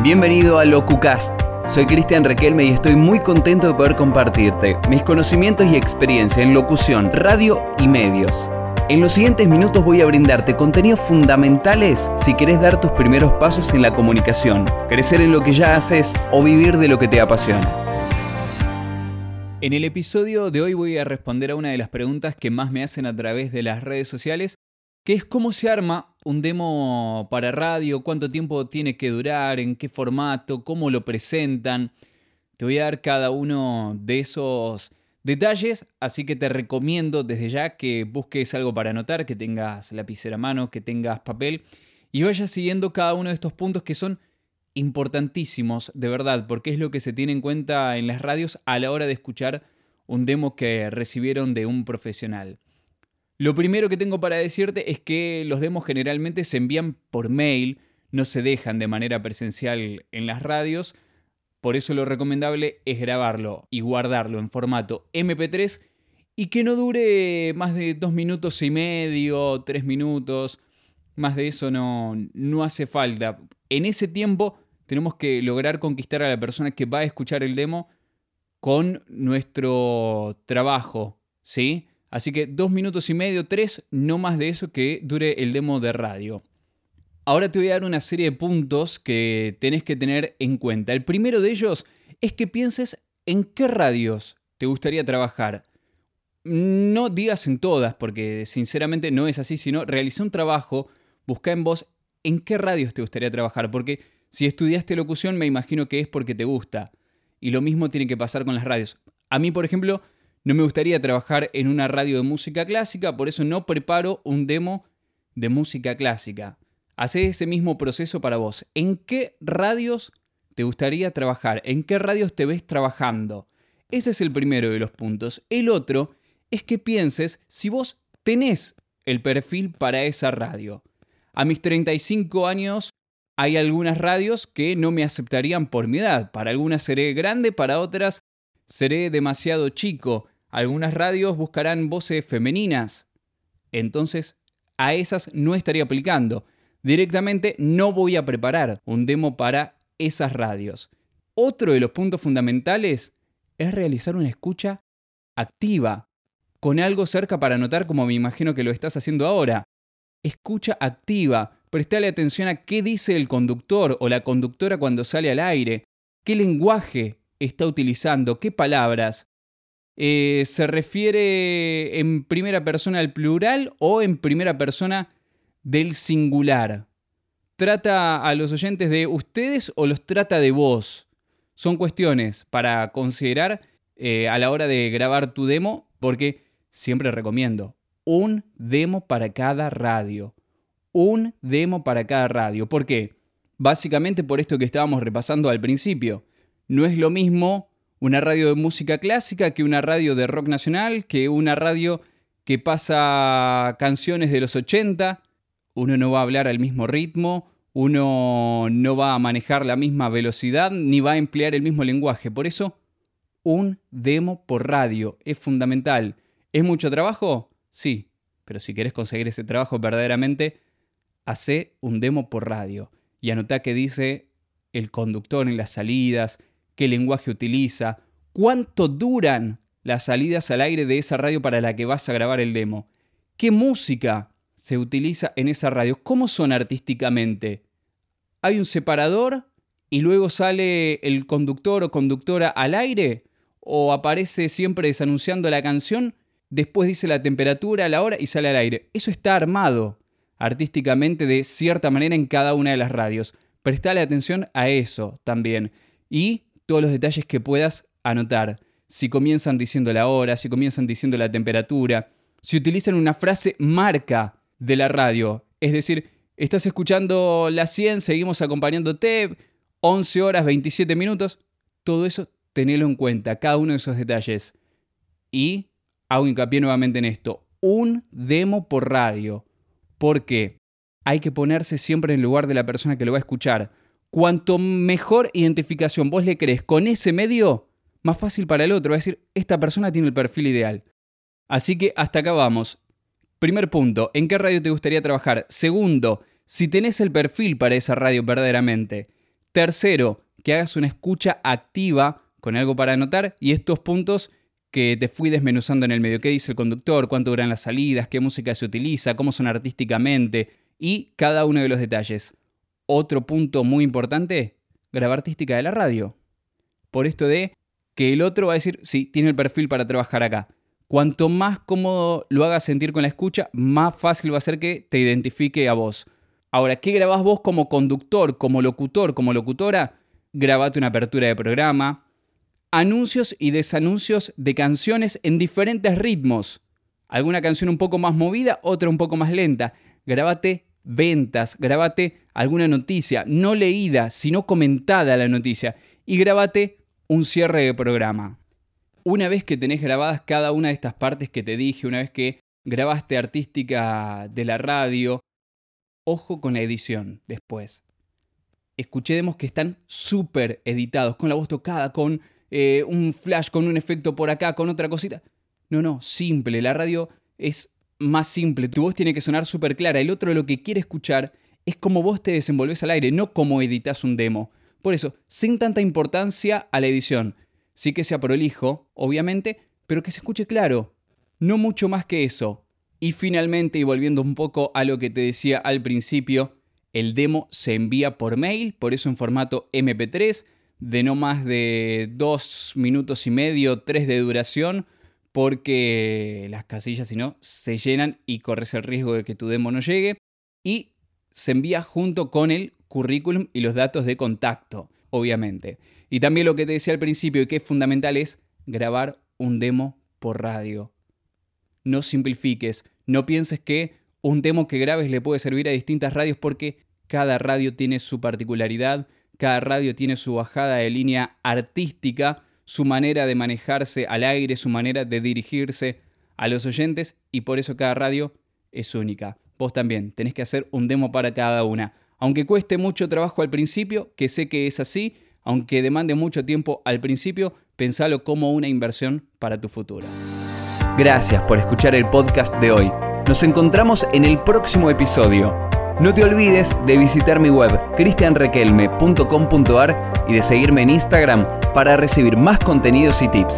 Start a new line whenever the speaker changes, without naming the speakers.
Bienvenido a LocuCast. Soy Cristian Requelme y estoy muy contento de poder compartirte mis conocimientos y experiencia en locución, radio y medios. En los siguientes minutos voy a brindarte contenidos fundamentales si querés dar tus primeros pasos en la comunicación, crecer en lo que ya haces o vivir de lo que te apasiona. En el episodio de hoy voy a responder a una de las preguntas que más me hacen a través de las redes sociales que es cómo se arma un demo para radio, cuánto tiempo tiene que durar, en qué formato, cómo lo presentan. Te voy a dar cada uno de esos detalles, así que te recomiendo desde ya que busques algo para anotar, que tengas lapicera a mano, que tengas papel y vayas siguiendo cada uno de estos puntos que son importantísimos, de verdad, porque es lo que se tiene en cuenta en las radios a la hora de escuchar un demo que recibieron de un profesional. Lo primero que tengo para decirte es que los demos generalmente se envían por mail, no se dejan de manera presencial en las radios, por eso lo recomendable es grabarlo y guardarlo en formato MP3 y que no dure más de dos minutos y medio, tres minutos, más de eso no, no hace falta. En ese tiempo tenemos que lograr conquistar a la persona que va a escuchar el demo con nuestro trabajo, ¿sí? Así que dos minutos y medio, tres, no más de eso que dure el demo de radio. Ahora te voy a dar una serie de puntos que tenés que tener en cuenta. El primero de ellos es que pienses en qué radios te gustaría trabajar. No digas en todas, porque sinceramente no es así, sino realiza un trabajo, busca en vos en qué radios te gustaría trabajar, porque si estudiaste locución me imagino que es porque te gusta. Y lo mismo tiene que pasar con las radios. A mí, por ejemplo, no me gustaría trabajar en una radio de música clásica, por eso no preparo un demo de música clásica. Hacé ese mismo proceso para vos. ¿En qué radios te gustaría trabajar? ¿En qué radios te ves trabajando? Ese es el primero de los puntos. El otro es que pienses si vos tenés el perfil para esa radio. A mis 35 años hay algunas radios que no me aceptarían por mi edad. Para algunas seré grande, para otras seré demasiado chico. Algunas radios buscarán voces femeninas. Entonces, a esas no estaría aplicando. Directamente no voy a preparar un demo para esas radios. Otro de los puntos fundamentales es realizar una escucha activa, con algo cerca para notar como me imagino que lo estás haciendo ahora. Escucha activa, prestale atención a qué dice el conductor o la conductora cuando sale al aire, qué lenguaje está utilizando, qué palabras. Eh, ¿Se refiere en primera persona al plural o en primera persona del singular? ¿Trata a los oyentes de ustedes o los trata de vos? Son cuestiones para considerar eh, a la hora de grabar tu demo porque siempre recomiendo un demo para cada radio. Un demo para cada radio. ¿Por qué? Básicamente por esto que estábamos repasando al principio. No es lo mismo una radio de música clásica que una radio de rock nacional, que una radio que pasa canciones de los 80. Uno no va a hablar al mismo ritmo, uno no va a manejar la misma velocidad, ni va a emplear el mismo lenguaje. Por eso, un demo por radio es fundamental. ¿Es mucho trabajo? Sí, pero si querés conseguir ese trabajo verdaderamente, hace un demo por radio y anota que dice el conductor en las salidas, qué lenguaje utiliza, cuánto duran las salidas al aire de esa radio para la que vas a grabar el demo, qué música se utiliza en esa radio, cómo son artísticamente. ¿Hay un separador y luego sale el conductor o conductora al aire? ¿O aparece siempre desanunciando la canción? Después dice la temperatura, la hora y sale al aire. Eso está armado artísticamente de cierta manera en cada una de las radios. Prestale atención a eso también. Y todos los detalles que puedas anotar. Si comienzan diciendo la hora, si comienzan diciendo la temperatura, si utilizan una frase marca de la radio, es decir, estás escuchando la 100, seguimos acompañándote, 11 horas 27 minutos, todo eso tenelo en cuenta, cada uno de esos detalles. Y hago hincapié nuevamente en esto, un demo por radio. porque Hay que ponerse siempre en el lugar de la persona que lo va a escuchar. Cuanto mejor identificación vos le crees con ese medio, más fácil para el otro. Es decir, esta persona tiene el perfil ideal. Así que hasta acá vamos. Primer punto, ¿en qué radio te gustaría trabajar? Segundo, si tenés el perfil para esa radio verdaderamente. Tercero, que hagas una escucha activa con algo para anotar y estos puntos que te fui desmenuzando en el medio. ¿Qué dice el conductor? ¿Cuánto duran las salidas? ¿Qué música se utiliza? ¿Cómo son artísticamente? Y cada uno de los detalles. Otro punto muy importante, grabar artística de la radio. Por esto de que el otro va a decir, sí, tiene el perfil para trabajar acá. Cuanto más cómodo lo hagas sentir con la escucha, más fácil va a ser que te identifique a vos. Ahora, ¿qué grabás vos como conductor, como locutor, como locutora? Grabate una apertura de programa, anuncios y desanuncios de canciones en diferentes ritmos. Alguna canción un poco más movida, otra un poco más lenta. Grabate ventas, grabate alguna noticia, no leída, sino comentada la noticia. Y grabate un cierre de programa. Una vez que tenés grabadas cada una de estas partes que te dije, una vez que grabaste artística de la radio, ojo con la edición después. Escuchemos que están súper editados, con la voz tocada, con eh, un flash con un efecto por acá, con otra cosita. No, no, simple. La radio es más simple. Tu voz tiene que sonar súper clara. El otro lo que quiere escuchar es cómo vos te desenvolves al aire, no cómo editas un demo. Por eso, sin tanta importancia a la edición. Sí que sea prolijo, obviamente, pero que se escuche claro. No mucho más que eso. Y finalmente, y volviendo un poco a lo que te decía al principio, el demo se envía por mail, por eso en formato MP3 de no más de dos minutos y medio, tres de duración, porque las casillas si no se llenan y corres el riesgo de que tu demo no llegue. Y se envía junto con el currículum y los datos de contacto, obviamente. Y también lo que te decía al principio y que es fundamental es grabar un demo por radio. No simplifiques, no pienses que un demo que grabes le puede servir a distintas radios porque cada radio tiene su particularidad, cada radio tiene su bajada de línea artística, su manera de manejarse al aire, su manera de dirigirse a los oyentes y por eso cada radio es única. Vos también tenés que hacer un demo para cada una. Aunque cueste mucho trabajo al principio, que sé que es así, aunque demande mucho tiempo al principio, pensalo como una inversión para tu futuro.
Gracias por escuchar el podcast de hoy. Nos encontramos en el próximo episodio. No te olvides de visitar mi web cristianrequelme.com.ar y de seguirme en Instagram para recibir más contenidos y tips.